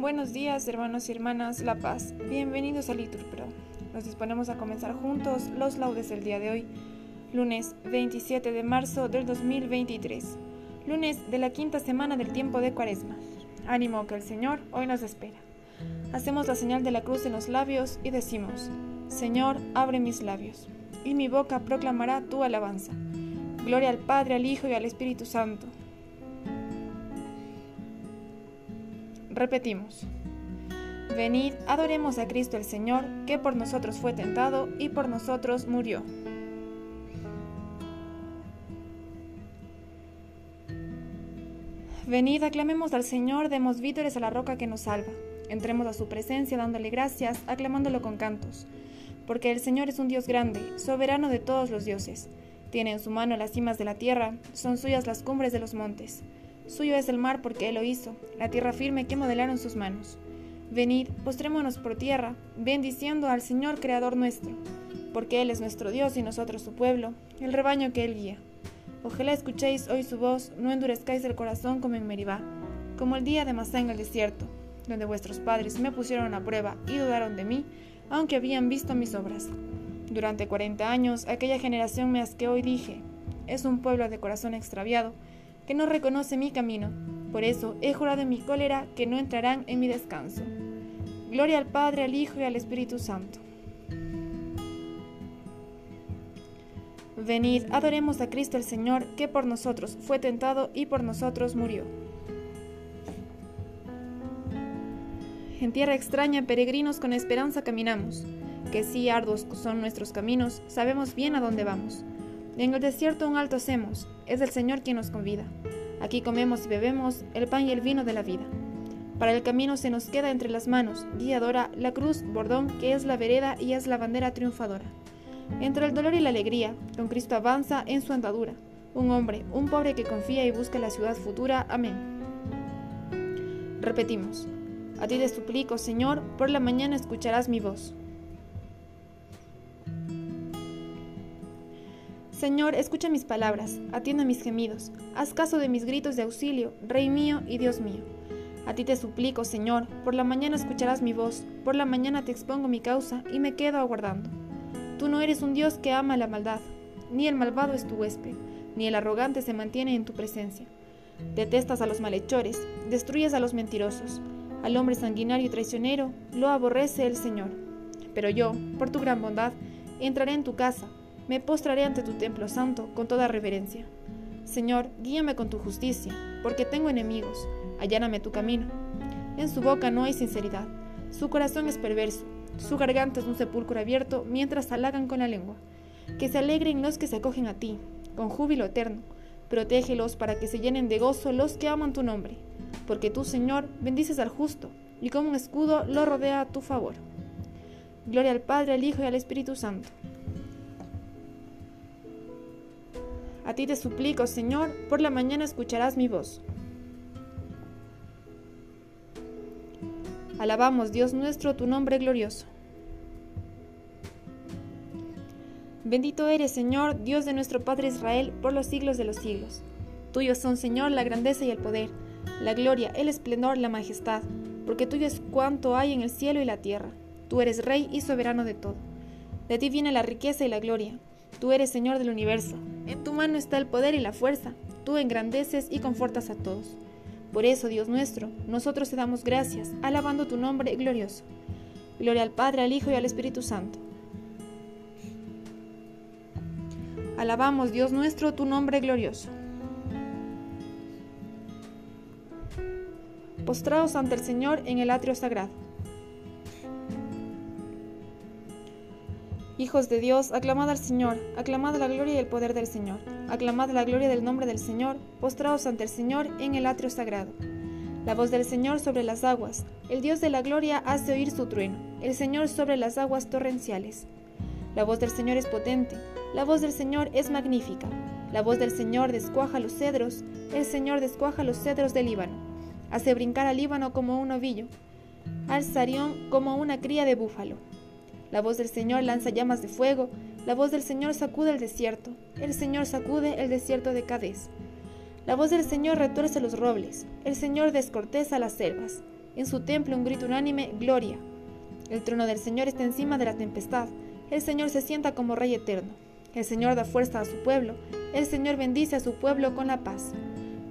Buenos días, hermanos y hermanas La Paz. Bienvenidos a Litur Pro. Nos disponemos a comenzar juntos los laudes del día de hoy, lunes 27 de marzo del 2023, lunes de la quinta semana del tiempo de Cuaresma. Ánimo que el Señor hoy nos espera. Hacemos la señal de la cruz en los labios y decimos: Señor, abre mis labios, y mi boca proclamará tu alabanza. Gloria al Padre, al Hijo y al Espíritu Santo Repetimos. Venid, adoremos a Cristo el Señor, que por nosotros fue tentado y por nosotros murió. Venid, aclamemos al Señor, demos vítores a la roca que nos salva. Entremos a su presencia dándole gracias, aclamándolo con cantos. Porque el Señor es un Dios grande, soberano de todos los dioses. Tiene en su mano las cimas de la tierra, son suyas las cumbres de los montes. Suyo es el mar porque Él lo hizo, la tierra firme que modelaron sus manos. Venid, postrémonos por tierra, bendiciendo al Señor Creador nuestro, porque Él es nuestro Dios y nosotros su pueblo, el rebaño que Él guía. Ojalá escuchéis hoy su voz, no endurezcáis el corazón como en Meribá, como el día de Masá en el desierto, donde vuestros padres me pusieron a prueba y dudaron de mí, aunque habían visto mis obras. Durante cuarenta años aquella generación me asqueó y dije, es un pueblo de corazón extraviado, que no reconoce mi camino. Por eso he jurado en mi cólera que no entrarán en mi descanso. Gloria al Padre, al Hijo y al Espíritu Santo. Venid, adoremos a Cristo el Señor, que por nosotros fue tentado y por nosotros murió. En tierra extraña, peregrinos con esperanza caminamos, que si arduos son nuestros caminos, sabemos bien a dónde vamos. En el desierto un alto hacemos, es el Señor quien nos convida. Aquí comemos y bebemos el pan y el vino de la vida. Para el camino se nos queda entre las manos, guiadora, la cruz, bordón, que es la vereda y es la bandera triunfadora. Entre el dolor y la alegría, don Cristo avanza en su andadura. Un hombre, un pobre que confía y busca la ciudad futura. Amén. Repetimos. A ti te suplico, Señor, por la mañana escucharás mi voz. Señor, escucha mis palabras, atiende mis gemidos, haz caso de mis gritos de auxilio, Rey mío y Dios mío. A ti te suplico, Señor, por la mañana escucharás mi voz, por la mañana te expongo mi causa y me quedo aguardando. Tú no eres un Dios que ama la maldad, ni el malvado es tu huésped, ni el arrogante se mantiene en tu presencia. Detestas a los malhechores, destruyes a los mentirosos, al hombre sanguinario y traicionero lo aborrece el Señor. Pero yo, por tu gran bondad, entraré en tu casa, me postraré ante tu templo santo con toda reverencia. Señor, guíame con tu justicia, porque tengo enemigos, alláname tu camino. En su boca no hay sinceridad, su corazón es perverso, su garganta es un sepulcro abierto mientras halagan con la lengua. Que se alegren los que se acogen a ti, con júbilo eterno. Protégelos para que se llenen de gozo los que aman tu nombre, porque tú, Señor, bendices al justo, y como un escudo lo rodea a tu favor. Gloria al Padre, al Hijo y al Espíritu Santo A ti te suplico, Señor, por la mañana escucharás mi voz. Alabamos, Dios nuestro, tu nombre glorioso. Bendito eres, Señor, Dios de nuestro Padre Israel, por los siglos de los siglos. Tuyos son, Señor, la grandeza y el poder, la gloria, el esplendor, la majestad, porque tuyo es cuanto hay en el cielo y la tierra. Tú eres Rey y soberano de todo. De ti viene la riqueza y la gloria. Tú eres Señor del universo. En tu mano está el poder y la fuerza. Tú engrandeces y confortas a todos. Por eso, Dios nuestro, nosotros te damos gracias, alabando tu nombre glorioso. Gloria al Padre, al Hijo y al Espíritu Santo. Alabamos, Dios nuestro, tu nombre glorioso. Postrados ante el Señor en el atrio sagrado. Hijos de Dios, aclamad al Señor, aclamad la gloria y el poder del Señor, aclamad la gloria del nombre del Señor, postraos ante el Señor en el atrio sagrado. La voz del Señor sobre las aguas, el Dios de la gloria hace oír su trueno, el Señor sobre las aguas torrenciales. La voz del Señor es potente, la voz del Señor es magnífica, la voz del Señor descuaja los cedros, el Señor descuaja los cedros del Líbano, hace brincar al Líbano como un ovillo, al Sarión como una cría de búfalo. La voz del Señor lanza llamas de fuego, la voz del Señor sacude el desierto, el Señor sacude el desierto de Cadés. La voz del Señor retuerce los robles, el Señor descorteza las selvas, En su templo un grito unánime, Gloria. El trono del Señor está encima de la tempestad. El Señor se sienta como Rey eterno. El Señor da fuerza a su pueblo. El Señor bendice a su pueblo con la paz.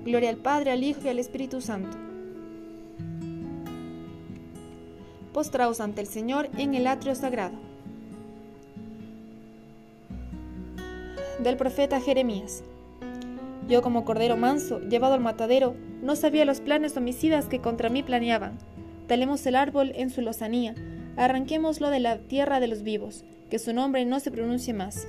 Gloria al Padre, al Hijo y al Espíritu Santo. Postraos ante el Señor en el atrio sagrado. Del profeta Jeremías. Yo como cordero manso, llevado al matadero, no sabía los planes homicidas que contra mí planeaban. Talemos el árbol en su lozanía, arranquémoslo de la tierra de los vivos, que su nombre no se pronuncie más.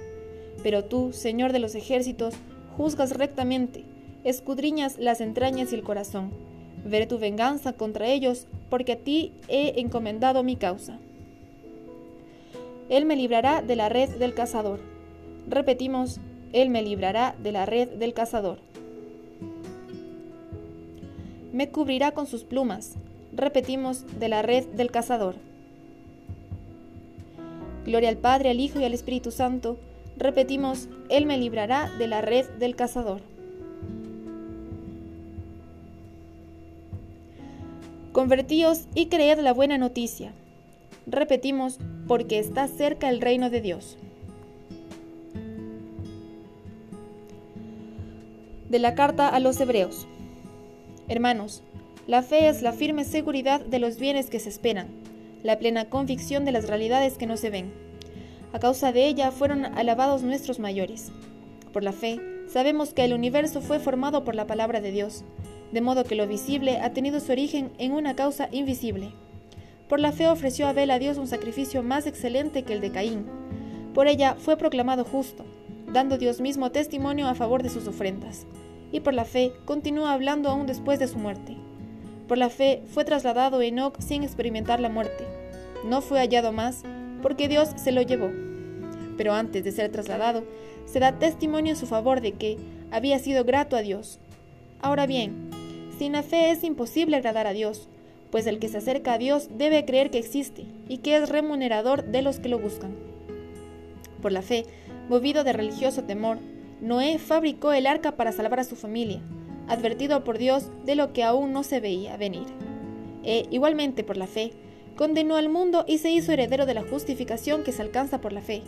Pero tú, Señor de los ejércitos, juzgas rectamente, escudriñas las entrañas y el corazón. Veré tu venganza contra ellos, porque a ti he encomendado mi causa. Él me librará de la red del cazador. Repetimos, Él me librará de la red del cazador. Me cubrirá con sus plumas. Repetimos, de la red del cazador. Gloria al Padre, al Hijo y al Espíritu Santo. Repetimos, Él me librará de la red del cazador. Convertíos y creed la buena noticia. Repetimos, porque está cerca el reino de Dios. De la carta a los Hebreos. Hermanos, la fe es la firme seguridad de los bienes que se esperan, la plena convicción de las realidades que no se ven. A causa de ella fueron alabados nuestros mayores. Por la fe, sabemos que el universo fue formado por la palabra de Dios, de modo que lo visible ha tenido su origen en una causa invisible. Por la fe ofreció Abel a Dios un sacrificio más excelente que el de Caín. Por ella fue proclamado justo, dando Dios mismo testimonio a favor de sus ofrendas. Y por la fe continúa hablando aún después de su muerte. Por la fe fue trasladado Enoch sin experimentar la muerte. No fue hallado más, porque Dios se lo llevó. Pero antes de ser trasladado, se da testimonio en su favor de que había sido grato a Dios. Ahora bien, sin la fe es imposible agradar a Dios, pues el que se acerca a Dios debe creer que existe y que es remunerador de los que lo buscan. Por la fe, movido de religioso temor, Noé fabricó el arca para salvar a su familia, advertido por Dios de lo que aún no se veía venir. E, igualmente por la fe, condenó al mundo y se hizo heredero de la justificación que se alcanza por la fe.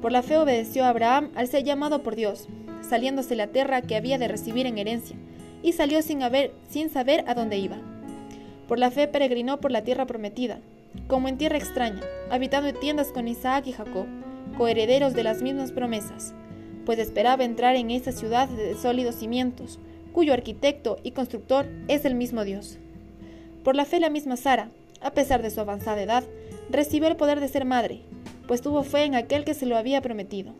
Por la fe obedeció a Abraham al ser llamado por Dios, saliéndose la tierra que había de recibir en herencia, y salió sin, haber, sin saber a dónde iba. Por la fe peregrinó por la tierra prometida, como en tierra extraña, habitando en tiendas con Isaac y Jacob, coherederos de las mismas promesas, pues esperaba entrar en esa ciudad de sólidos cimientos, cuyo arquitecto y constructor es el mismo Dios. Por la fe la misma Sara, a pesar de su avanzada edad, recibió el poder de ser madre, pues tuvo fe en aquel que se lo había prometido.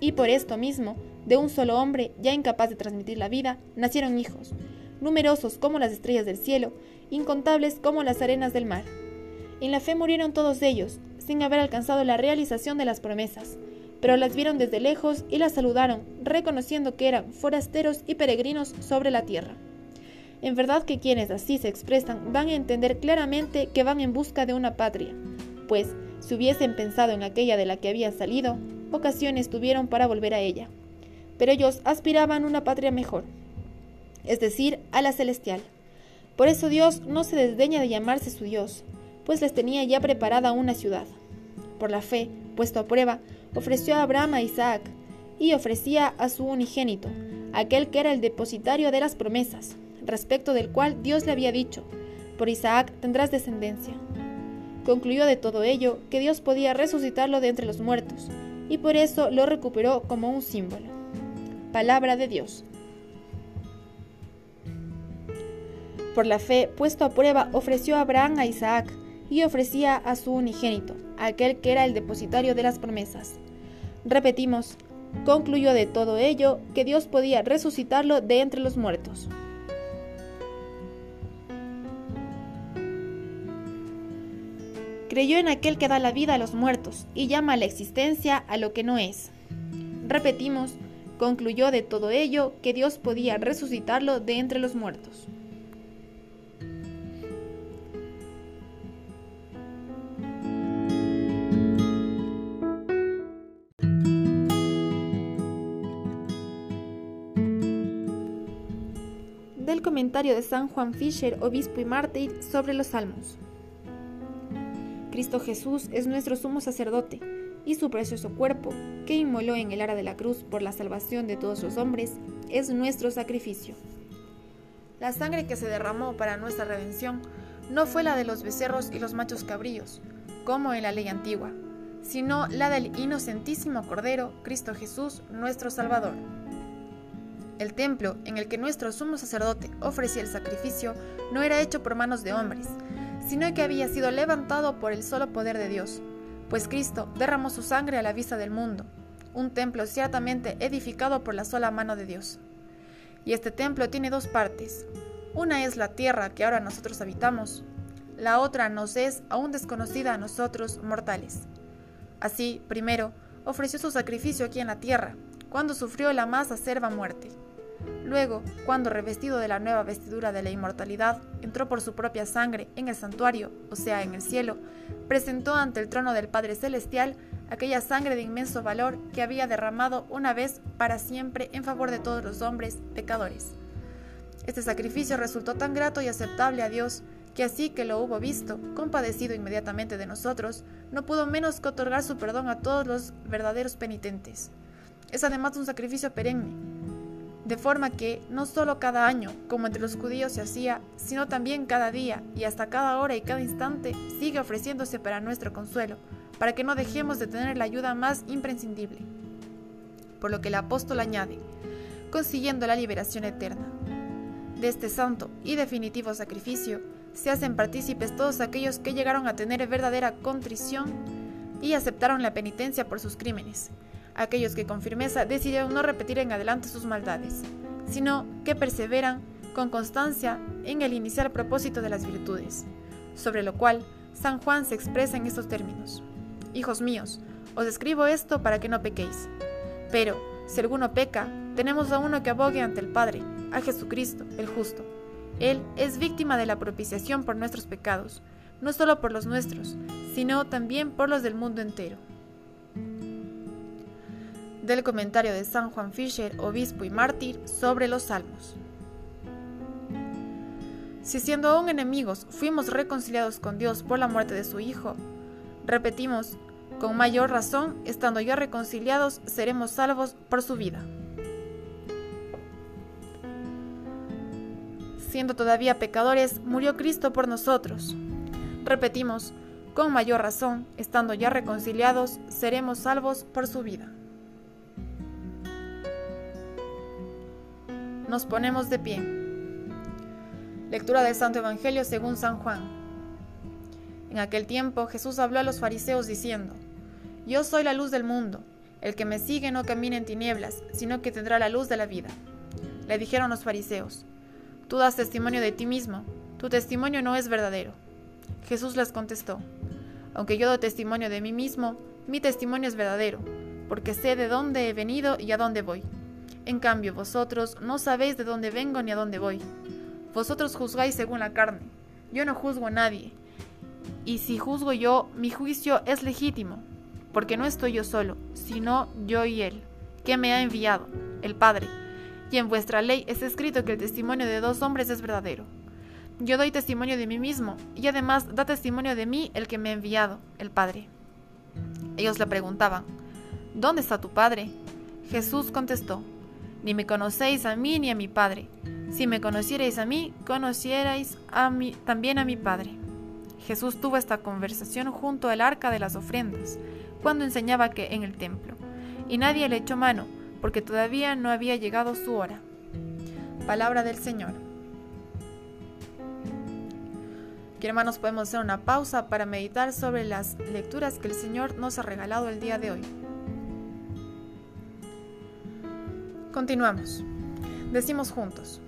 Y por esto mismo, de un solo hombre, ya incapaz de transmitir la vida, nacieron hijos, numerosos como las estrellas del cielo, incontables como las arenas del mar. En la fe murieron todos ellos, sin haber alcanzado la realización de las promesas, pero las vieron desde lejos y las saludaron, reconociendo que eran forasteros y peregrinos sobre la tierra. En verdad que quienes así se expresan van a entender claramente que van en busca de una patria, pues si hubiesen pensado en aquella de la que habían salido, ocasiones tuvieron para volver a ella. Pero ellos aspiraban una patria mejor, es decir, a la celestial. Por eso Dios no se desdeña de llamarse su Dios, pues les tenía ya preparada una ciudad. Por la fe, puesto a prueba, ofreció a Abraham a Isaac, y ofrecía a su unigénito, aquel que era el depositario de las promesas, respecto del cual Dios le había dicho, por Isaac tendrás descendencia. Concluyó de todo ello que Dios podía resucitarlo de entre los muertos, y por eso lo recuperó como un símbolo. Palabra de Dios. Por la fe, puesto a prueba, ofreció Abraham a Isaac y ofrecía a su unigénito, aquel que era el depositario de las promesas. Repetimos, concluyó de todo ello que Dios podía resucitarlo de entre los muertos. Creyó en aquel que da la vida a los muertos y llama a la existencia a lo que no es. Repetimos, concluyó de todo ello que Dios podía resucitarlo de entre los muertos. del comentario de San Juan Fisher, obispo y mártir, sobre los salmos. Cristo Jesús es nuestro sumo sacerdote, y su precioso cuerpo, que inmoló en el ara de la cruz por la salvación de todos los hombres, es nuestro sacrificio. La sangre que se derramó para nuestra redención no fue la de los becerros y los machos cabríos, como en la ley antigua, sino la del inocentísimo Cordero, Cristo Jesús, nuestro Salvador. El templo en el que nuestro sumo sacerdote ofrecía el sacrificio no era hecho por manos de hombres, sino que había sido levantado por el solo poder de Dios, pues Cristo derramó su sangre a la vista del mundo, un templo ciertamente edificado por la sola mano de Dios. Y este templo tiene dos partes. Una es la tierra que ahora nosotros habitamos, la otra nos es aún desconocida a nosotros mortales. Así, primero, ofreció su sacrificio aquí en la tierra, cuando sufrió la más acerba muerte. Luego, cuando revestido de la nueva vestidura de la inmortalidad, entró por su propia sangre en el santuario, o sea, en el cielo, presentó ante el trono del Padre Celestial aquella sangre de inmenso valor que había derramado una vez para siempre en favor de todos los hombres pecadores. Este sacrificio resultó tan grato y aceptable a Dios que así que lo hubo visto, compadecido inmediatamente de nosotros, no pudo menos que otorgar su perdón a todos los verdaderos penitentes. Es además un sacrificio perenne, de forma que no solo cada año, como entre los judíos se hacía, sino también cada día y hasta cada hora y cada instante sigue ofreciéndose para nuestro consuelo, para que no dejemos de tener la ayuda más imprescindible. Por lo que el apóstol añade, consiguiendo la liberación eterna. De este santo y definitivo sacrificio se hacen partícipes todos aquellos que llegaron a tener verdadera contrición y aceptaron la penitencia por sus crímenes, aquellos que con firmeza decidieron no repetir en adelante sus maldades, sino que perseveran con constancia en el inicial propósito de las virtudes, sobre lo cual San Juan se expresa en estos términos. Hijos míos, os escribo esto para que no pequéis. Pero, si alguno peca, tenemos a uno que abogue ante el Padre, a Jesucristo, el justo. Él es víctima de la propiciación por nuestros pecados, no solo por los nuestros, sino también por los del mundo entero del comentario de San Juan Fisher, obispo y mártir, sobre los salmos. Si siendo aún enemigos fuimos reconciliados con Dios por la muerte de su Hijo, repetimos, con mayor razón, estando ya reconciliados, seremos salvos por su vida. Siendo todavía pecadores, murió Cristo por nosotros. Repetimos, con mayor razón, estando ya reconciliados, seremos salvos por su vida. Nos ponemos de pie. Lectura del Santo Evangelio según San Juan. En aquel tiempo Jesús habló a los fariseos diciendo, Yo soy la luz del mundo, el que me sigue no camina en tinieblas, sino que tendrá la luz de la vida. Le dijeron los fariseos, Tú das testimonio de ti mismo, tu testimonio no es verdadero. Jesús les contestó, Aunque yo doy testimonio de mí mismo, mi testimonio es verdadero, porque sé de dónde he venido y a dónde voy. En cambio, vosotros no sabéis de dónde vengo ni a dónde voy. Vosotros juzgáis según la carne. Yo no juzgo a nadie. Y si juzgo yo, mi juicio es legítimo, porque no estoy yo solo, sino yo y Él, que me ha enviado, el Padre. Y en vuestra ley es escrito que el testimonio de dos hombres es verdadero. Yo doy testimonio de mí mismo, y además da testimonio de mí el que me ha enviado, el Padre. Ellos le preguntaban, ¿Dónde está tu Padre? Jesús contestó, ni me conocéis a mí ni a mi Padre. Si me conocierais a mí, conocierais mí, también a mi Padre. Jesús tuvo esta conversación junto al arca de las ofrendas, cuando enseñaba que en el templo, y nadie le echó mano, porque todavía no había llegado su hora. Palabra del Señor. Aquí, hermanos, podemos hacer una pausa para meditar sobre las lecturas que el Señor nos ha regalado el día de hoy. Continuamos. Decimos juntos.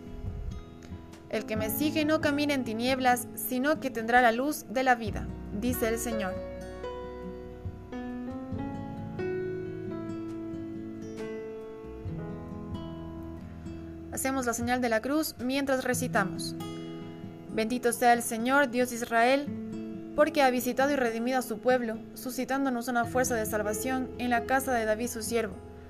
El que me sigue no camina en tinieblas, sino que tendrá la luz de la vida, dice el Señor. Hacemos la señal de la cruz mientras recitamos. Bendito sea el Señor, Dios de Israel, porque ha visitado y redimido a su pueblo, suscitándonos una fuerza de salvación en la casa de David su siervo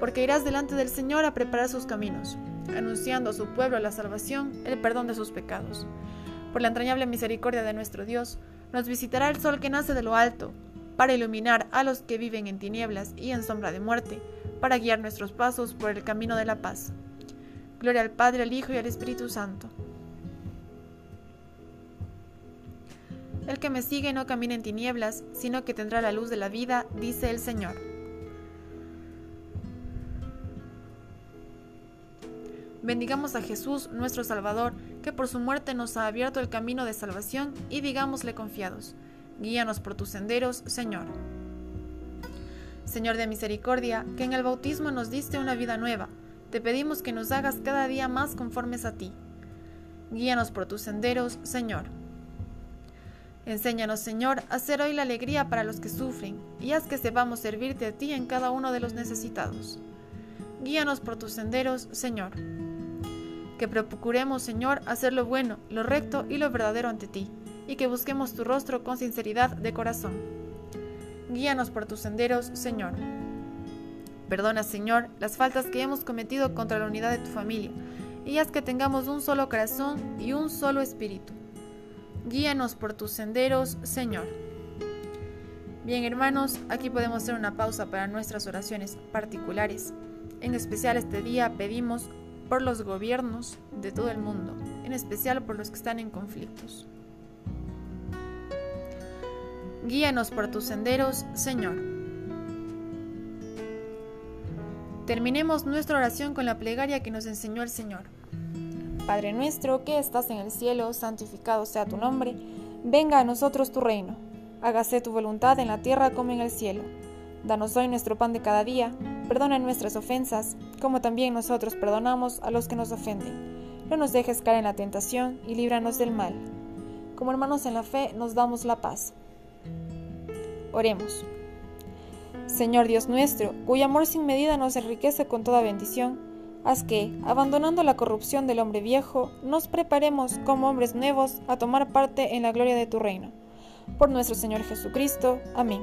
porque irás delante del Señor a preparar sus caminos, anunciando a su pueblo la salvación, el perdón de sus pecados. Por la entrañable misericordia de nuestro Dios, nos visitará el sol que nace de lo alto, para iluminar a los que viven en tinieblas y en sombra de muerte, para guiar nuestros pasos por el camino de la paz. Gloria al Padre, al Hijo y al Espíritu Santo. El que me sigue no camina en tinieblas, sino que tendrá la luz de la vida, dice el Señor. Bendigamos a Jesús, nuestro Salvador, que por su muerte nos ha abierto el camino de salvación, y digámosle confiados, guíanos por tus senderos, Señor. Señor de misericordia, que en el bautismo nos diste una vida nueva, te pedimos que nos hagas cada día más conformes a ti. Guíanos por tus senderos, Señor. Enséñanos, Señor, a hacer hoy la alegría para los que sufren, y haz que sepamos servirte a ti en cada uno de los necesitados. Guíanos por tus senderos, Señor que procuremos, Señor, hacer lo bueno, lo recto y lo verdadero ante ti, y que busquemos tu rostro con sinceridad de corazón. Guíanos por tus senderos, Señor. Perdona, Señor, las faltas que hemos cometido contra la unidad de tu familia, y haz que tengamos un solo corazón y un solo espíritu. Guíanos por tus senderos, Señor. Bien, hermanos, aquí podemos hacer una pausa para nuestras oraciones particulares. En especial este día pedimos por los gobiernos de todo el mundo, en especial por los que están en conflictos. Guíanos por tus senderos, Señor. Terminemos nuestra oración con la plegaria que nos enseñó el Señor. Padre nuestro que estás en el cielo, santificado sea tu nombre, venga a nosotros tu reino, hágase tu voluntad en la tierra como en el cielo. Danos hoy nuestro pan de cada día Perdona nuestras ofensas, como también nosotros perdonamos a los que nos ofenden. No nos dejes caer en la tentación y líbranos del mal. Como hermanos en la fe, nos damos la paz. Oremos. Señor Dios nuestro, cuyo amor sin medida nos enriquece con toda bendición, haz que, abandonando la corrupción del hombre viejo, nos preparemos como hombres nuevos a tomar parte en la gloria de tu reino. Por nuestro Señor Jesucristo. Amén.